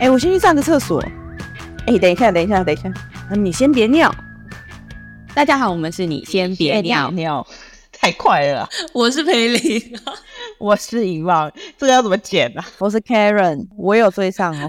哎、我先去上个厕所。哎、等一下，等一下，等一下，啊你先别尿。大家好，我们是你先别尿，尿，太快了！我是裴林，我是遗忘，这个要怎么剪啊？我是 Karen，我有追上哦。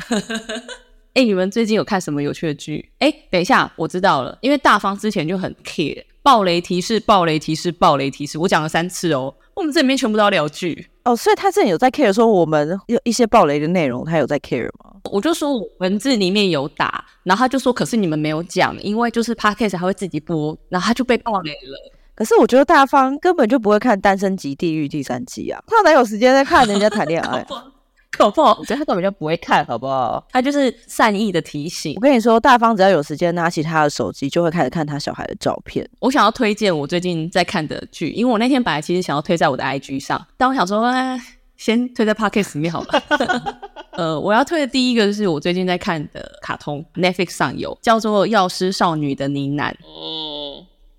哎、你们最近有看什么有趣的剧？哎、等一下，我知道了，因为大方之前就很 care，暴雷提示，暴雷提示，暴雷提示，我讲了三次哦。我们这里面全部都要聊剧，哦，所以他之前有在 care 说我们有一些暴雷的内容，他有在 care 吗？我就说我文字里面有打，然后他就说，可是你们没有讲，因为就是 podcast 还会自己播，然后他就被暴雷了。可是我觉得大方根本就不会看《单身级地狱》第三季啊，他哪有时间在看人家谈恋爱？搞不好我觉得他根本就不会看，好不好？他就是善意的提醒我。跟你说，大方只要有时间拿起他的手机，就会开始看他小孩的照片。我想要推荐我最近在看的剧，因为我那天本来其实想要推在我的 IG 上，但我想说，哎，先推在 Podcast 里面好了。呃，我要推的第一个是我最近在看的卡通，Netflix 上有，叫做《药师少女的呢喃》，嗯，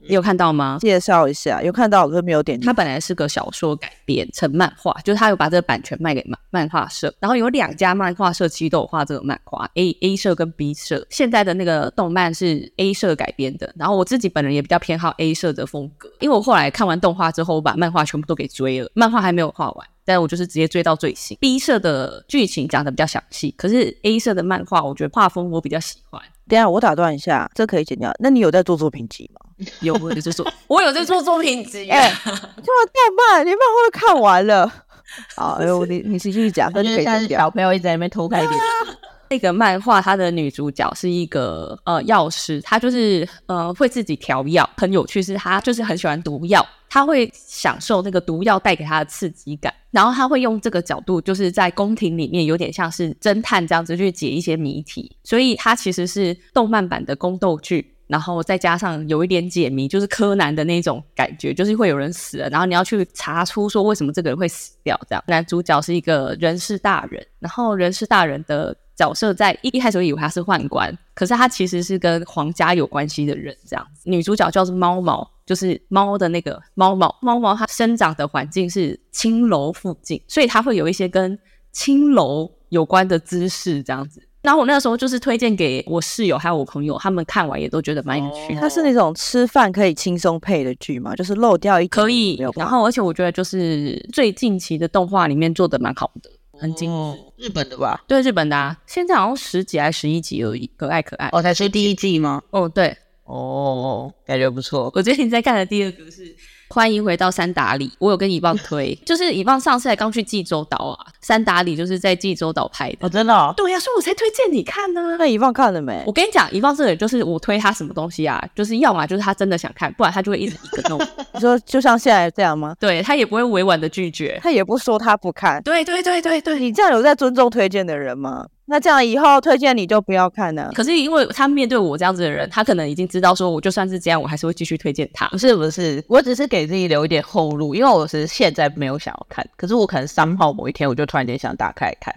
你有看到吗？介绍一下，有看到可是没有点进它本来是个小说改编成漫画，就是他有把这个版权卖给漫漫画社，然后有两家漫画社其实都有画这个漫画，A A 社跟 B 社。现在的那个动漫是 A 社改编的，然后我自己本人也比较偏好 A 社的风格，因为我后来看完动画之后，我把漫画全部都给追了，漫画还没有画完。但我就是直接追到最新。B 社的剧情讲的比较详细，可是 A 社的漫画，我觉得画风我比较喜欢。等下我打断一下，这可以剪掉。那你有在做作品集吗？有我有在做，我有在做作品集、哎这么太慢，你漫画都看完了。好，哎呦，你你继续讲，这就可以剪掉。但是小朋友一直在那边偷看一点，那个漫画，它的女主角是一个呃药师，她就是呃会自己调药，很有趣，是她就是很喜欢毒药，她会享受那个毒药带给她的刺激感，然后她会用这个角度，就是在宫廷里面有点像是侦探这样子去解一些谜题，所以它其实是动漫版的宫斗剧。然后再加上有一点解谜，就是柯南的那种感觉，就是会有人死了，然后你要去查出说为什么这个人会死掉。这样，男主角是一个人事大人，然后人事大人的角色在一开始以为他是宦官，可是他其实是跟皇家有关系的人。这样，女主角叫做猫毛，就是猫的那个猫毛。猫毛它生长的环境是青楼附近，所以它会有一些跟青楼有关的知识这样子。然后我那个时候就是推荐给我室友还有我朋友，他们看完也都觉得蛮有趣的。它是那种吃饭可以轻松配的剧嘛，就是漏掉一集可以然法后而且我觉得就是最近期的动画里面做的蛮好的，很精致。哦日本的吧？对日本的、啊，现在好像十集还是十一集而已，可爱可爱。哦，才出第一季吗？哦，对哦，感觉不错。我最近在看的第二个是《欢迎回到三打里》，我有跟以棒推，就是以棒上次才刚去济州岛啊，三打里就是在济州岛拍的。哦，真的哦，对呀、所以我才推荐你看呢、那遗忘看了没我？跟你讲，以棒这个人就是我推他什么东西啊，就是要么就是他真的想看，不然他就会一直一个弄，你说就像现在这样吗？对他也不会委婉的拒绝。他也不说他不看，对对对对对，你这样有在尊重推荐的人吗？那这样以后推荐你就不要看了。可是因为他面对我这样子的人，他可能已经知道说，我就算是这样，我还是会继续推荐他不。是不是，我只是给自己留一点后路，因为我是现在没有想要看，可是我可能三号某一天我就突然间想打开来看。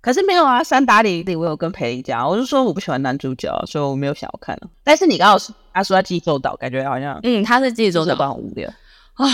可是没有啊，三打里里我有跟裴丽讲，我就说我不喜欢男主角，所以我没有想要看了。但是你刚好是他说他济州岛，感觉好像嗯，他是济州岛很无聊。啊。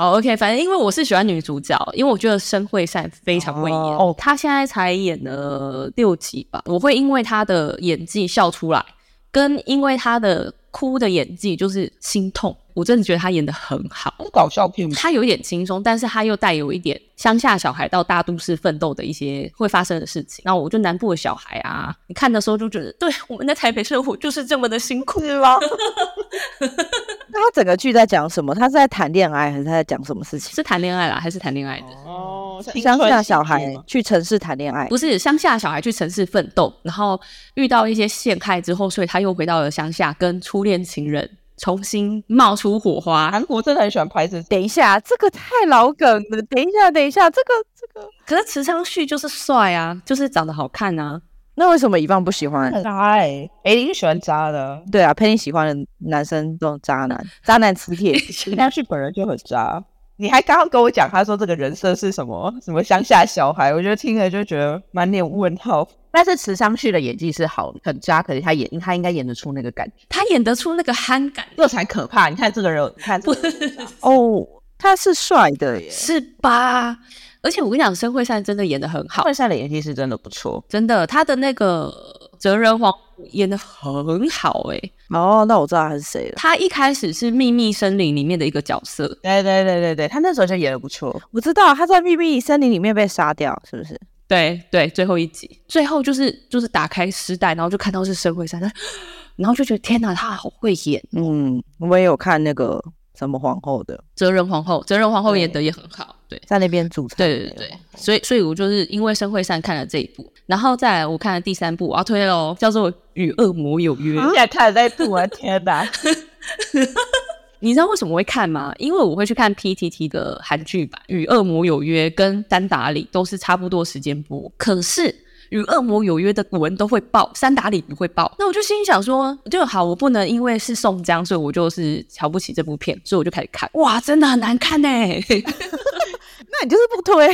好，OK，反正因为我是喜欢女主角，因为我觉得申惠善非常会演。哦哦，她现在才演了六集吧，我会因为她的演技笑出来，跟因为她的哭的演技就是心痛。我真的觉得他演的很好。是搞笑片吗？他有一点轻松，但是他又带有一点乡下小孩到大都市奋斗的一些会发生的事情。那我就南部的小孩啊，你看的时候就觉得，对我们在台北生活就是这么的辛苦吗？那他整个剧在讲什么？他是在谈恋爱还是他在讲什么事情？是谈恋爱啦，还是谈恋爱的？哦，乡下小孩去城市谈恋爱，不是乡下小孩去城市奋斗，然后遇到一些陷害之后，所以他又回到了乡下，跟初恋情人重新冒出火花。韩国真的很喜欢拍这等一下，这个太老梗了。等一下，等一下，这个这个，可是池昌旭就是帅啊，就是长得好看啊。那为什么一棒不喜欢？很渣哎，哎，你喜欢渣的，对啊，陪你喜欢的男生这种渣男，渣男磁铁。池昌旭本人就很渣。你还刚刚跟我讲，他说这个人设是什么什么乡下小孩，我觉得听了就觉得满脸问号。但是池昌旭的演技是好，很渣，可是他演他应该演得出那个感觉，他演得出那个憨感，这才可怕。你看这个人，你看这个人 哦，他是帅的耶。是吧？而且我跟你讲，申惠善真的演得很好，惠善的演技是真的不错。真的，他的那个哲人皇演的很好哎、哦，那我知道他是谁了。他一开始是秘密森林里面的一个角色，对对对对对，他那时候就演的不错。我知道他在秘密森林里面被杀掉，是不是？对对，最后一集，最后就是就是打开尸袋，然后就看到是申惠善，然后就觉得天哪，他好会演。嗯，我也有看那个什么皇后的，哲仁皇后，哲仁皇后演的也很好，对。在那边煮菜。对对对对，所以所以我就是因为生会善看了这一部，然后再来我看了第三部，我要推喽，叫做《与恶魔有约》。现在看在部啊，天哪！你知道为什么会看吗？因为我会去看 PTT 的韩剧版《与恶魔有约》跟《丹达里》都是差不多时间播，可是《与恶魔有约》的古文都会爆，三打里不会爆。那我就心想说，就好，我不能因为是宋江，所以我就是瞧不起这部片，所以我就开始看。哇，真的很难看呢、那你就是不推。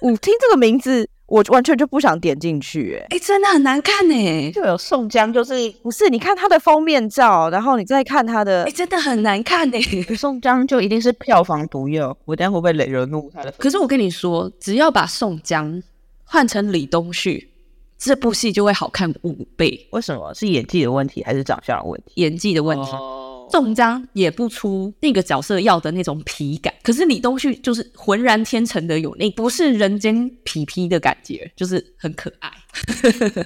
我听这个名字，我完全就不想点进去。哎，哎、真的很难看呢、就有宋江，就是不是，你看他的封面照，然后你再看他的哎、，真的很难看呢、宋江就一定是票房毒药。我等下会不会雷惹怒他的？可是我跟你说，只要把宋江换成李东旭，这部戏就会好看五倍。为什么是演技的问题，还是长相的问题？演技的问题，哦宋江演不出那个角色要的那种皮感，可是李东旭就是浑然天成的有那不是人间痞痞的感觉，就是很可爱。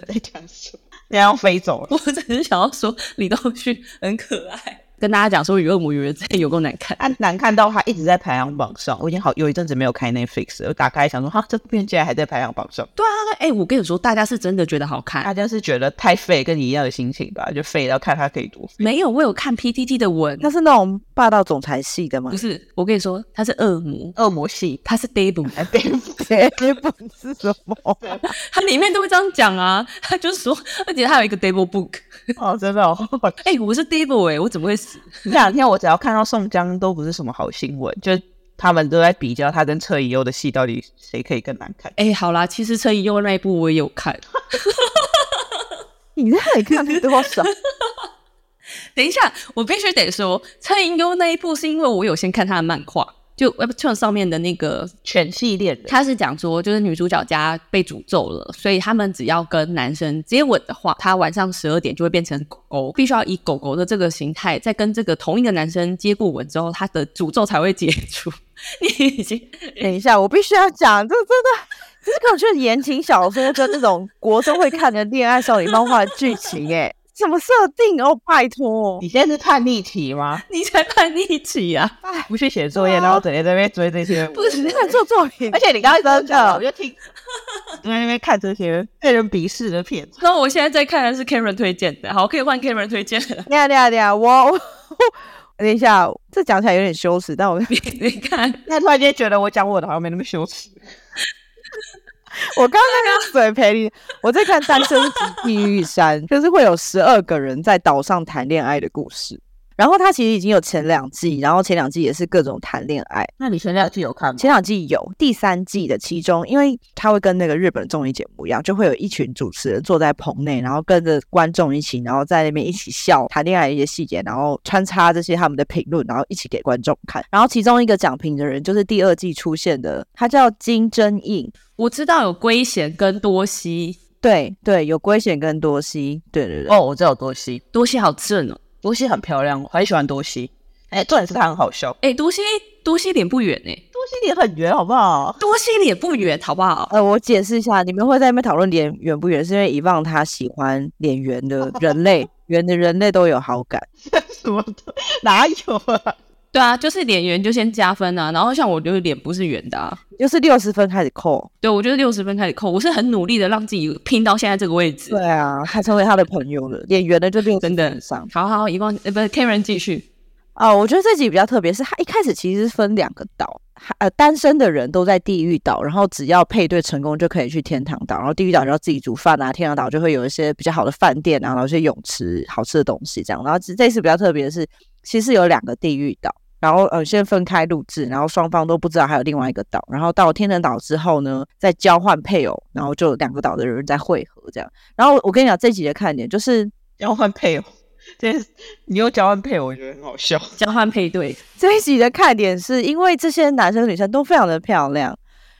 在讲什么？你要飞走了。我只是想要说李东旭很可爱，跟大家讲说《与恶魔有约》真的有够难看。啊难看到他一直在排行榜上，我已经好有一阵子没有开 Netflix 了，我打开想说，哈，这部片竟然还在排行榜上。对啊，哎、我跟你说，大家是真的觉得好看。大家是觉得太废，跟你一样的心情吧，就废到看它可以多废。没有，我有看 PTT 的文，它是那种霸道总裁系的吗不？是，我跟你说，它是恶魔，恶魔系，它是本 是什么？它里面都会这样讲啊，他就是说，而且它有一个 devil book，哦，真的哦。哎、我是 Debut 哎、我怎么会死？这两天我只要看到宋江，都不是什么好新闻，就他们都在比较他跟车银优的戏到底谁可以更难看。哎、好啦，其实车银优那一部我也有看。你在那里看多少？等一下，我必须得说，车银优那一部是因为我有先看他的漫画，就 Webtoon 上面的那个，犬系恋人，他是讲说，就是女主角家被诅咒了，所以他们只要跟男生接吻的话，他晚上十二点就会变成狗狗，必须要以狗狗的这个形态，在跟这个同一个男生接过吻之后，他的诅咒才会解除。你已经 等一下，我必须要讲，这真的，这根本就是言情小说跟那种国中会看的恋爱少女漫画的剧情，哎，什么设定哦？拜托，你现在是叛逆期吗？你才叛逆期啊！不去写作业，然后整天在那边追这些，不是你看做作品而，且你刚刚一直真讲，我的，就听 在那边看这些被人鄙视的片子。那我现在在看的是 Karen 推荐的，好，可以换 Karen 推荐了。等一下等一下等一下，我我 等一下，这讲起来有点羞耻，但我你你看，那突然间觉得我讲我的好像没那么羞耻。我刚刚那个嘴陪你，我在看《单身级地狱山》，就是会有十二个人在岛上谈恋爱的故事。然后他其实已经有前两季，然后前两季也是各种谈恋爱。那你前两季有看吗？前两季有，第三季的其中，因为他会跟那个日本综艺节目一样，就会有一群主持人坐在棚内，然后跟着观众一起，然后在那边一起笑谈恋爱的一些细节，然后穿插这些他们的评论，然后一起给观众看。然后其中一个讲评的人就是第二季出现的，他叫金真印，我知道有龟贤跟多西，对对，有龟贤跟多西，对对对。哦，我知道有多西，多西好正哦。多西很漂亮，我很喜欢多西。哎，重点是她很好笑，哎、多西多西脸不圆哎、多西脸很圆，好不好？多西脸不圆，好不好？呃，我解释一下，你们会在那边讨论脸圆不圆，是因为遗忘他喜欢脸圆的人类，圆的人类都有好感。什么的哪有啊？对啊，就是脸圆就先加分啊。然后像我就是脸不是圆的啊，就是六十分开始扣。对我就是六十分开始扣，我是很努力的让自己拼到现在这个位置。对啊，他成为他的朋友了，脸圆的就六真的上。好好，一共呃不是 Karen 继续。哦，我觉得这集比较特别，是他一开始其实是分两个岛，还呃单身的人都在地狱岛，然后只要配对成功就可以去天堂岛，然后地狱岛就要自己煮饭啊，天堂岛就会有一些比较好的饭店啊，然后一些泳池、好吃的东西这样。然后这这次比较特别的是，其实有两个地狱岛。然后呃，先分开录制，然后双方都不知道还有另外一个岛。然后到了天人岛之后呢，再交换配偶，然后就两个岛的人在汇合这样。然后我跟你讲，这集的看点就是交换配偶，这你又交换配偶，我觉得很好笑。交换配对，这一集的看点是因为这些男生女生都非常的漂亮，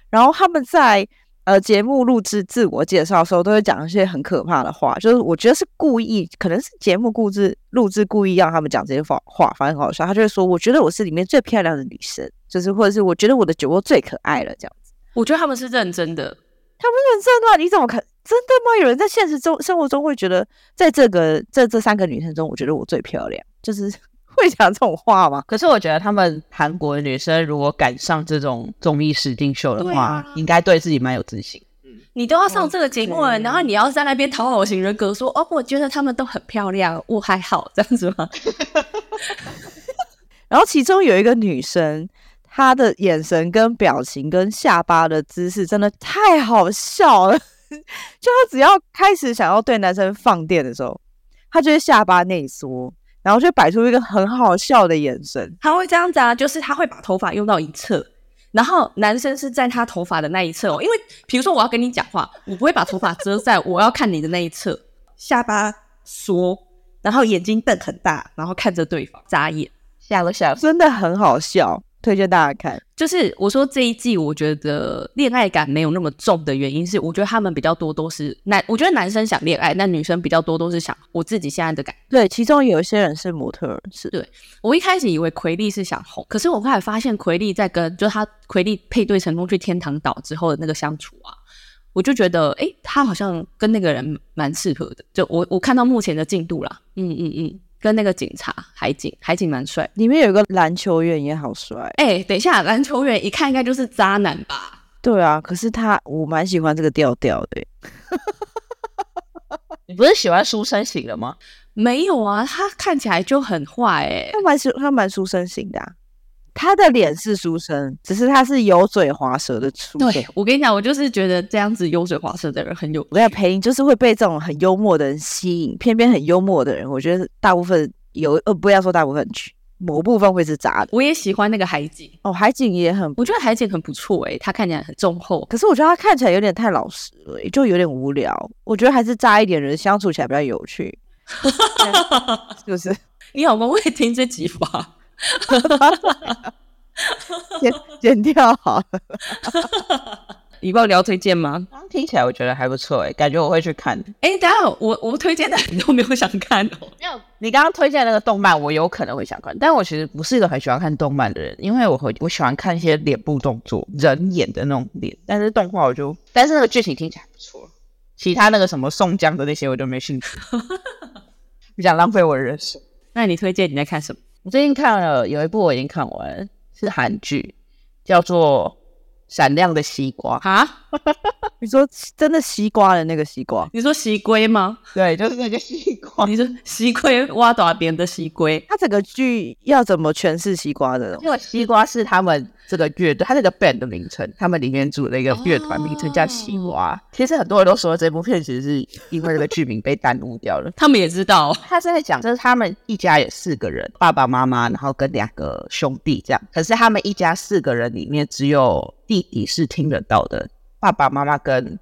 然后他们在呃节目录制自我介绍的时候，都会讲一些很可怕的话，就是我觉得是故意，可能是节目故制录制故意让他们讲这些话话，反正很好笑。他就会说：“我觉得我是里面最漂亮的女生，就是或者是我觉得我的酒窝最可爱了。”这样子，我觉得他们是认真的。他们认真的？你怎么可真的吗？有人在现实中生活中会觉得，在这个在这三个女生中，我觉得我最漂亮，就是 会讲这种话吗？可是我觉得他们韩国的女生如果赶上这种综艺实境秀的话，应该对自己蛮有自信。你都要上这个节目了，然后你要在那边讨好型人格，说哦，我觉得他们都很漂亮，我还好这样子吗？然后其中有一个女生。她的眼神、跟表情、跟下巴的姿势真的太好笑了。就她只要开始想要对男生放电的时候，她就会下巴内缩，然后就摆出一个很好笑的眼神。他会这样子啊，就是他会把头发用到一侧，然后男生是在他头发的那一侧哦。因为比如说我要跟你讲话，我不会把头发遮在我要看你的那一侧，下巴缩，然后眼睛瞪很大，然后看着对方眨眼，笑了吓，真的很好笑。推荐大家看，就是我说这一季，我觉得恋爱感没有那么重的原因是，我觉得他们比较多都是男，我觉得男生想恋爱，那女生比较多都是想我自己现在的感。对，其中有一些人是模特，是对我一开始以为奎利是想红，可是我后来发现奎利在跟就他奎利配对成功去天堂岛之后的那个相处啊，我就觉得哎，他好像跟那个人蛮适合的。就我我看到目前的进度啦，嗯嗯嗯。跟那个警察海警，海警蛮帅，里面有一个篮球员也好帅。哎，等一下，篮球员一看应该就是渣男吧？对啊，可是他我蛮喜欢这个调调的。你不是喜欢书生型的吗？没有啊，他看起来就很坏哎，他蛮他蛮书生型的。他的脸是书生，只是他是油嘴滑舌的书生。对我跟你讲，我就是觉得这样子油嘴滑舌的人很有。我在配音就是会被这种很幽默的人吸引，偏偏很幽默的人，我觉得大部分有呃，不要说大部分，某部分会是渣的。我也喜欢那个海景哦，海景也很，我觉得海景很不错诶，他看起来很忠厚，可是我觉得他看起来有点太老实了，就有点无聊。我觉得还是渣一点人相处起来比较有趣，是不是？你老公会听这集吧？剪剪掉好了。你帮我聊推荐吗？刚听起来我觉得还不错哎，感觉我会去看。哎，等下我我推荐的你都没有想看哦。没有，你刚刚推荐那个动漫，我有可能会想看，但我其实不是一个很喜欢看动漫的人，因为我会我喜欢看一些脸部动作，人演的那种脸。但是动画我就，但是那个剧情听起来不错。其他那个什么宋江的那些我就没兴趣，不想浪费我的人生。那你推荐你在看什么？我最近看了有一部我已经看完，是韩剧，叫做。闪亮的西瓜哈，你说真的西瓜的那个西瓜？你说西龟吗？对，就是那个西瓜。你说西龟挖到边的西龟？它整个剧要怎么诠释西瓜的？因为西瓜是他们这个乐队，它那个 band 的名称，他们里面组了一个乐团，名称叫西瓜。其实很多人都说这部片其实是因为这个剧名被耽误掉了。他们也知道，他是在讲，就是他们一家有四个人，爸爸妈妈，然后跟两个兄弟这样。可是他们一家四个人里面只有。弟弟是听得到的，爸爸妈妈跟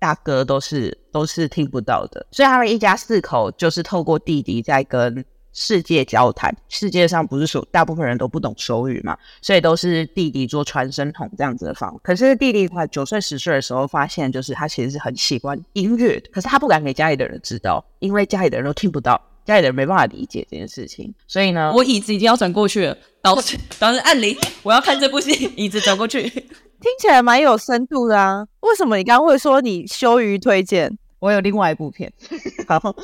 大哥都是都是听不到的，所以他们一家四口就是透过弟弟在跟世界交谈。世界上不是说大部分人都不懂手语嘛，所以都是弟弟做传声筒这样子的方。可是弟弟快九岁十岁的时候，发现就是他其实是很喜欢音乐，可是他不敢给家里的人知道，因为家里的人都听不到。家里人没办法理解这件事情，所以呢，我椅子已经要转过去了。导师，导师按铃，我要看这部戏，椅子转过去，听起来蛮有深度的啊。为什么你刚刚会说你羞于推荐？我有另外一部片。好，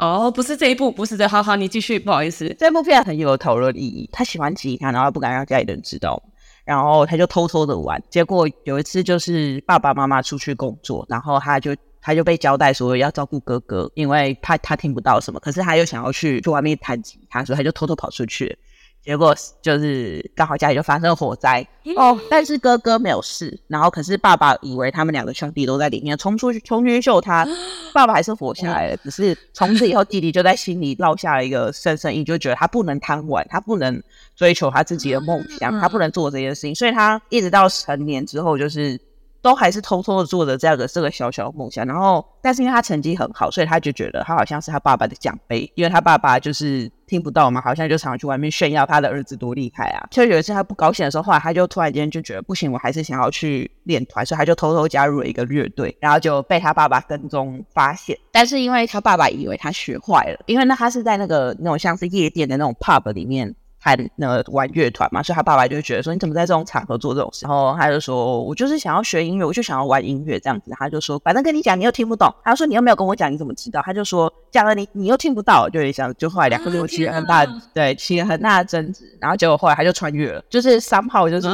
哦，不是这一部，不是这，好好，你继续，不好意思。这部片很有讨论意义。他喜欢吉他，然后不敢让家里人知道，然后他就偷偷的玩。结果有一次就是爸爸妈妈出去工作，然后他就。他就被交代说要照顾哥哥，因为怕他听不到什么，可是他又想要去去外面弹吉他，所以他就偷偷跑出去。结果就是刚好家里就发生火灾哦，但是哥哥没有事，然后可是爸爸以为他们两个兄弟都在里面，冲出去冲去救他，爸爸还是活下来了。只是从此以后，弟弟就在心里落下了一个深深印，就觉得他不能贪玩，他不能追求他自己的梦想，他不能做这件事情，所以他一直到成年之后就是。都还是偷偷的做着这样的这个小小的梦想，然后，但是因为他成绩很好，所以他就觉得他好像是他爸爸的奖杯，因为他爸爸就是听不到吗，好像就常常去外面炫耀他的儿子多厉害啊。就有一次他不高兴的时候，后来他就突然间就觉得不行，我还是想要去练团，所以他就偷偷加入了一个乐队，然后就被他爸爸跟踪发现。但是因为他爸爸以为他学坏了，因为那他是在那个那种像是夜店的那种 pub 里面。他那玩乐团嘛，所以他爸爸就觉得说你怎么在这种场合做这种事？然后他就说，我就是想要学音乐，我就想要玩音乐这样子。他就说，反正跟你讲，你又听不懂。他说你又没有跟我讲，你怎么知道？他就说讲了你，你又听不到，就有想，就后来两个人起了很大，对，起了很大的争执。然后结果后来他就穿越了，就是三炮，就是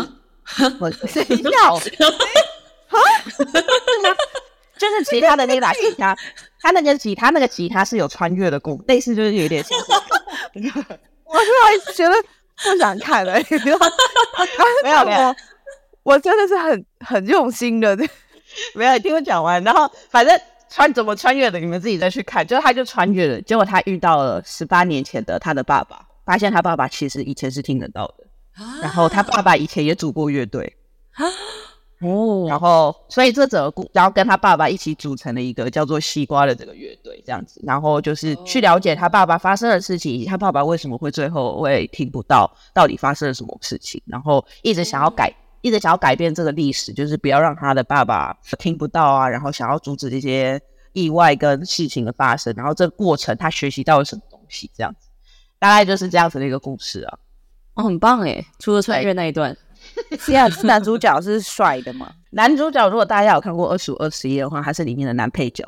我谁要？啊？就是其他的那把吉他，他那个吉他那个吉他是有穿越的功，类似就是有点像。我突然觉得不想看了，没有没有，我真的是很很用心的，没有听我讲完。然后反正穿怎么穿越的，你们自己再去看。就他就穿越了，结果他遇到了十八年前的他的爸爸，发现他爸爸其实以前是听得到的，然后他爸爸以前也组过乐队。哦，然后所以这整个故，然后跟他爸爸一起组成了一个叫做西瓜的这个乐队，这样子，然后就是去了解他爸爸发生的事情，以及他爸爸为什么会最后会听不到，到底发生了什么事情，然后一直想要改，一直想要改变这个历史，就是不要让他的爸爸听不到啊，然后想要阻止这些意外跟事情的发生，然后这个过程他学习到了什么东西，这样子，大概就是这样子的一个故事啊，哦，很棒诶，除了穿越那一段。是啊，男主角是帅的吗？男主角如果大家有看过《二十五二十一》的话，他是里面的男配角，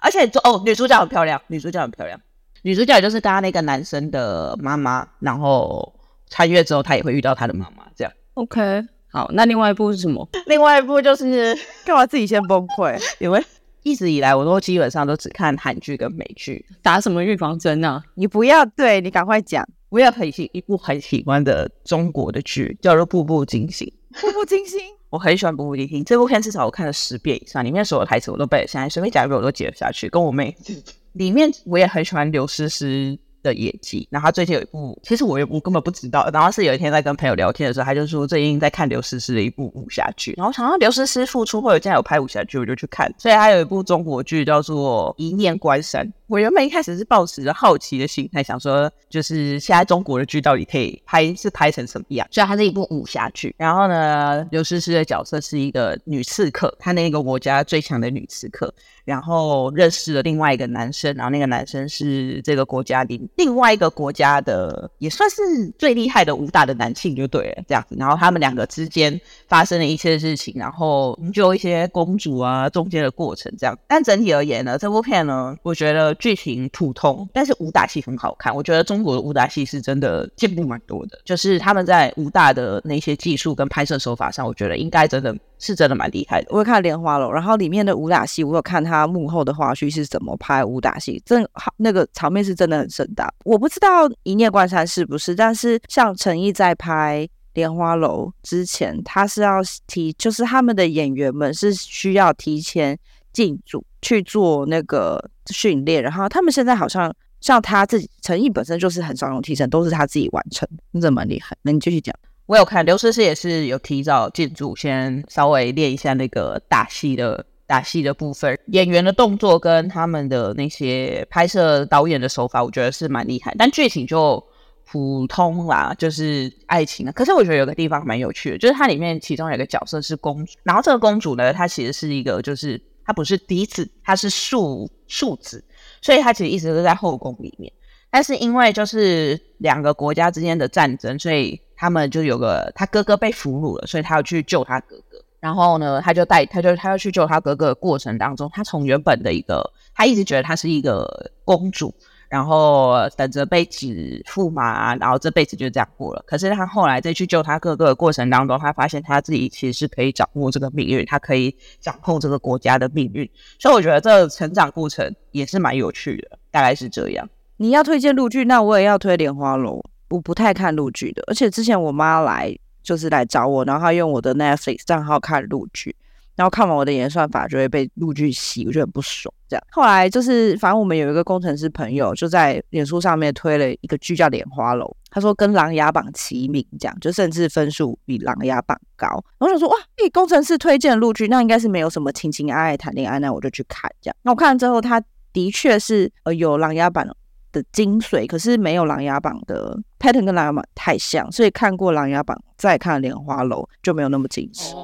而且哦，女主角很漂亮，女主角很漂亮，女主角就是刚刚那个男生的妈妈，然后穿越之后，他也会遇到他的妈妈，这样。OK，好，那另外一部是什么？另外一部就是干嘛自己先崩溃？因为一直以来我都基本上都只看韩剧跟美剧，打什么预防针啊？你不要对你赶快讲。我也很喜一部很喜欢的中国的剧，叫做《步步惊心》。步步惊心，我很喜欢《步步惊心》这部片，至少我看了十遍以上，里面所有台词我都背，现在随便讲一遍我都接得下去。跟我妹，里面我也很喜欢刘诗诗。的演技，然后她最近有一部，其实我也我根本不知道，然后是有一天在跟朋友聊天的时候，他就说最近在看刘诗诗的一部武侠剧，然后想到刘诗诗复出或者竟然有拍武侠剧，我就去看，所以她有一部中国剧叫做《一念关山》。我原本一开始是抱持着好奇的心态，想说就是现在中国的剧到底可以拍是拍成什么样，虽然它是一部武侠剧。然后呢，刘诗诗的角色是一个女刺客，她那个国家最强的女刺客。然后认识了另外一个男生，然后那个男生是这个国家里另外一个国家的，也算是最厉害的武打的男性就对了，这样子。然后他们两个之间发生了一些事情，然后就一些公主啊中间的过程这样。但整体而言呢，这部片呢，我觉得剧情普通，但是武打戏很好看。我觉得中国的武打戏是真的进步蛮多的，就是他们在武打的那些技术跟拍摄手法上，我觉得应该真的。是真的蛮厉害的。我有看《莲花楼》，然后里面的武打戏，我有看他幕后的花絮是怎么拍武打戏，真好，那个场面是真的很盛大。我不知道《一念关山》是不是，但是像陈毅在拍《莲花楼》之前，他是要提，就是他们的演员们是需要提前进组去做那个训练，然后他们现在好像像他自己，陈毅本身就是很少用提成，都是他自己完成，真的蛮厉害。那你继续讲。我有看刘诗诗也是有提早进组，先稍微练一下那个打戏的打戏的部分，演员的动作跟他们的那些拍摄导演的手法，我觉得是蛮厉害。但剧情就普通啦，就是爱情啊。可是我觉得有个地方蛮有趣的，就是它里面其中有一个角色是公主，然后这个公主呢，她其实是一个，就是她不是嫡子，她是庶庶子，所以她其实一直都在后宫里面。但是因为就是两个国家之间的战争，所以他们就有个他哥哥被俘虏了，所以他要去救他哥哥。然后呢，他就带他就他要去救他哥哥的过程当中，他从原本的一个他一直觉得他是一个公主，然后等着被指驸马，然后这辈子就这样过了。可是他后来再去救他哥哥的过程当中，他发现他自己其实是可以掌握这个命运，他可以掌控这个国家的命运。所以我觉得这成长过程也是蛮有趣的，大概是这样。你要推荐陆剧，那我也要推《莲花楼》。我不太看陆剧的，而且之前我妈来就是来找我，然后她用我的 Netflix 账号看陆剧，然后看完我的演算法就会被陆剧洗，我就很不爽。这样后来就是，反正我们有一个工程师朋友就在脸书上面推了一个剧叫《莲花楼》，他说跟《琅琊榜》齐名，这样就甚至分数比《琅琊榜》高。我想说哇，被工程师推荐陆剧，那应该是没有什么情情爱爱谈恋爱，那我就去看这样。那我看了之后，他的确是呃有《琅琊榜》。的精髓，可是没有《琅琊榜》的 pattern 跟《琅琊榜》太像，所以看过《琅琊榜》再看《莲花楼》就没有那么紧实。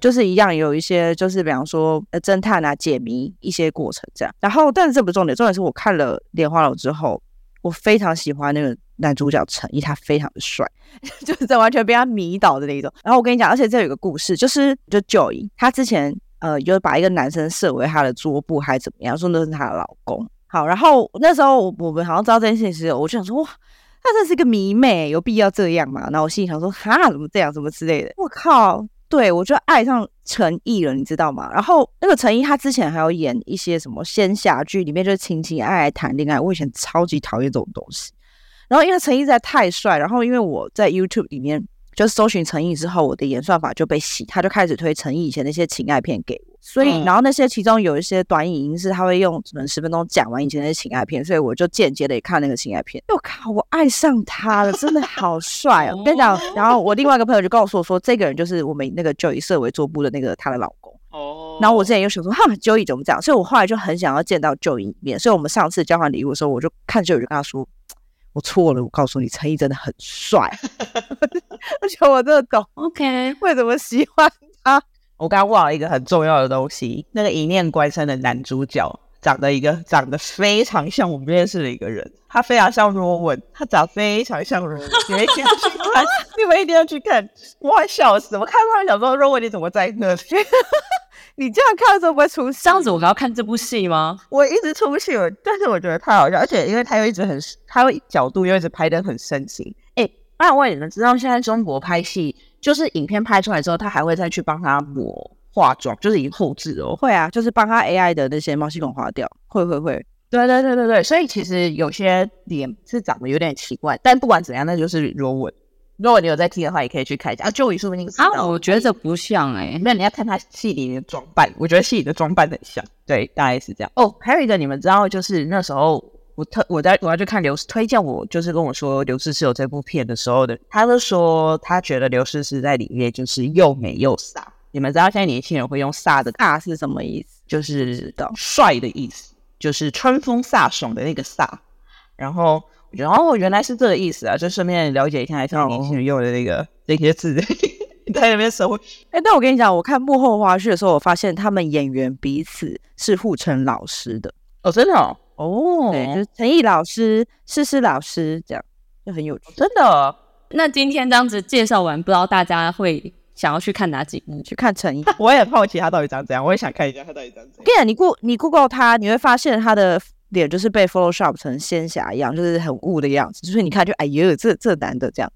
就是一样有一些，就是比方说呃侦探啊解谜一些过程这样。然后，但是这不重点，重点是我看了《莲花楼》之后，我非常喜欢那个男主角陈毅，他非常的帅，就是在完全被他迷倒的那一种。然后我跟你讲，而且这有一个故事，就是就 Joy 他之前呃有把一个男生设为他的桌布还是怎么样，说那是她的老公。好，然后那时候我我们好像知道这件事情时，我就想说哇。他真是个迷妹，有必要这样吗？然后我心里想说，哈，怎么这样，什么之类的。我靠，对我就爱上陈毅了，你知道吗？然后那个陈毅，他之前还有演一些什么仙侠剧，里面就是情情爱爱谈恋爱。我以前超级讨厌这种东西。然后因为陈毅实在太帅，然后因为我在 YouTube 里面就是搜寻陈毅之后，我的演算法就被洗，他就开始推陈毅以前那些情爱片给我。所以，嗯然后那些其中有一些短影音是他会用可能十分钟讲完以前那些情爱片，所以我就间接的也看那个情爱片。我靠，我爱上他了，真的好帅哦！我跟你讲，然后我另外一个朋友就告诉我说，这个人就是我们那个 Joey 设为桌布的那个她的老公。哦然后我之前又想说，哈，Joey 怎么这样？所以我后来就很想要见到 Joey 一面。所以我们上次交换礼物的时候，我就看 Joey 就跟他说，我错了，我告诉你，陈毅真的很帅，而且我真的懂 OK，为什么喜欢他。我刚刚忘了一个很重要的东西，那个一念关山的男主角长得一个长得非常像我们认识的一个人，他非常像罗文，他长非常像罗文，你们一定要去看，你们一定要去看，我快笑死！我看到他想说，罗文你怎么在那里？你这样看的时候不会出戏这样子我要看这部戏吗？我一直出不去，我但是我觉得太好笑，而且因为他又一直很，他会角度又一直拍的很深情。哎，那我也能知道，现在中国拍戏，就是影片拍出来之后，他还会再去帮他抹化妆，就是已经后置哦。会啊，就是帮他 AI 的那些毛细孔划掉，会会会。对对对对对，所以其实有些脸是长得有点奇怪，但不管怎样，那就是罗文。如果你有在听的话，也可以去看一下。啊，就你说不定啊，我觉得这不像哎、没有，你要看他戏里的装扮，我觉得戏里的装扮很像，对，大概是这样。哦，还有一个你们知道，就是那时候我特我在我要去看刘推荐我，就是跟我说刘诗诗有这部片的时候的，他就说他觉得刘诗诗在里面就是又美又飒。你们知道现在年轻人会用飒的，飒是什么意思？就是帅的意思，就是春风飒爽的那个飒。然后我觉得哦，原来是这个意思啊，就顺便了解一下现在年轻人用的那个那些字。在那边生活哎、但我跟你讲，我看幕后花絮的时候，我发现他们演员彼此是互称老师的。哦，真的哦，哦对，就是陈毅老师、诗诗老师这样，就很有趣。真的哦那今天这样子介绍完，不知道大家会想要去看哪几部？去看陈毅，我也很好奇他到底长怎样，我也想看一下他到底长怎样。跟你讲，你 Go 你 Google 他，你会发现他的脸就是被 Photoshop 成仙侠一样，就是很雾的样子。就是你看就哎呦，这这男的这样。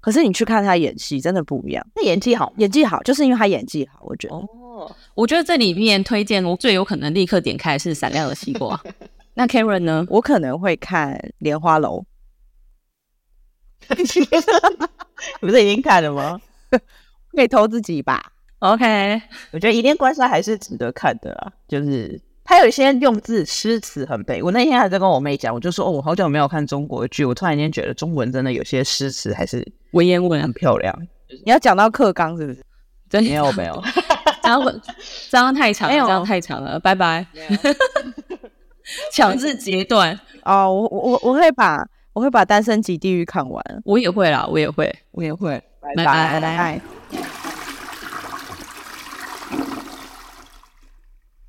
可是你去看他演戏，真的不一样，那演技好演技好，就是因为他演技好，我觉得。哦，我觉得这里面推荐我最有可能立刻点开是《闪亮的西瓜》。那 Karen 呢？我可能会看《莲花楼》，你不是已经看了吗？可以投自己吧。OK，我觉得《一念关山》还是值得看的啊，就是他有一些用字诗词很背。我那天还在跟我妹讲，我就说哦，我好久没有看中国剧，我突然间觉得中文真的有些诗词还是文言文很漂亮。你要讲到课纲是不是？真没有没有，这样会这样太长这样太长了，拜拜。强制截断，哦，我我我我会把我会把《单身级地狱》看完，我也会啦，我也会。我也会，拜拜拜拜拜。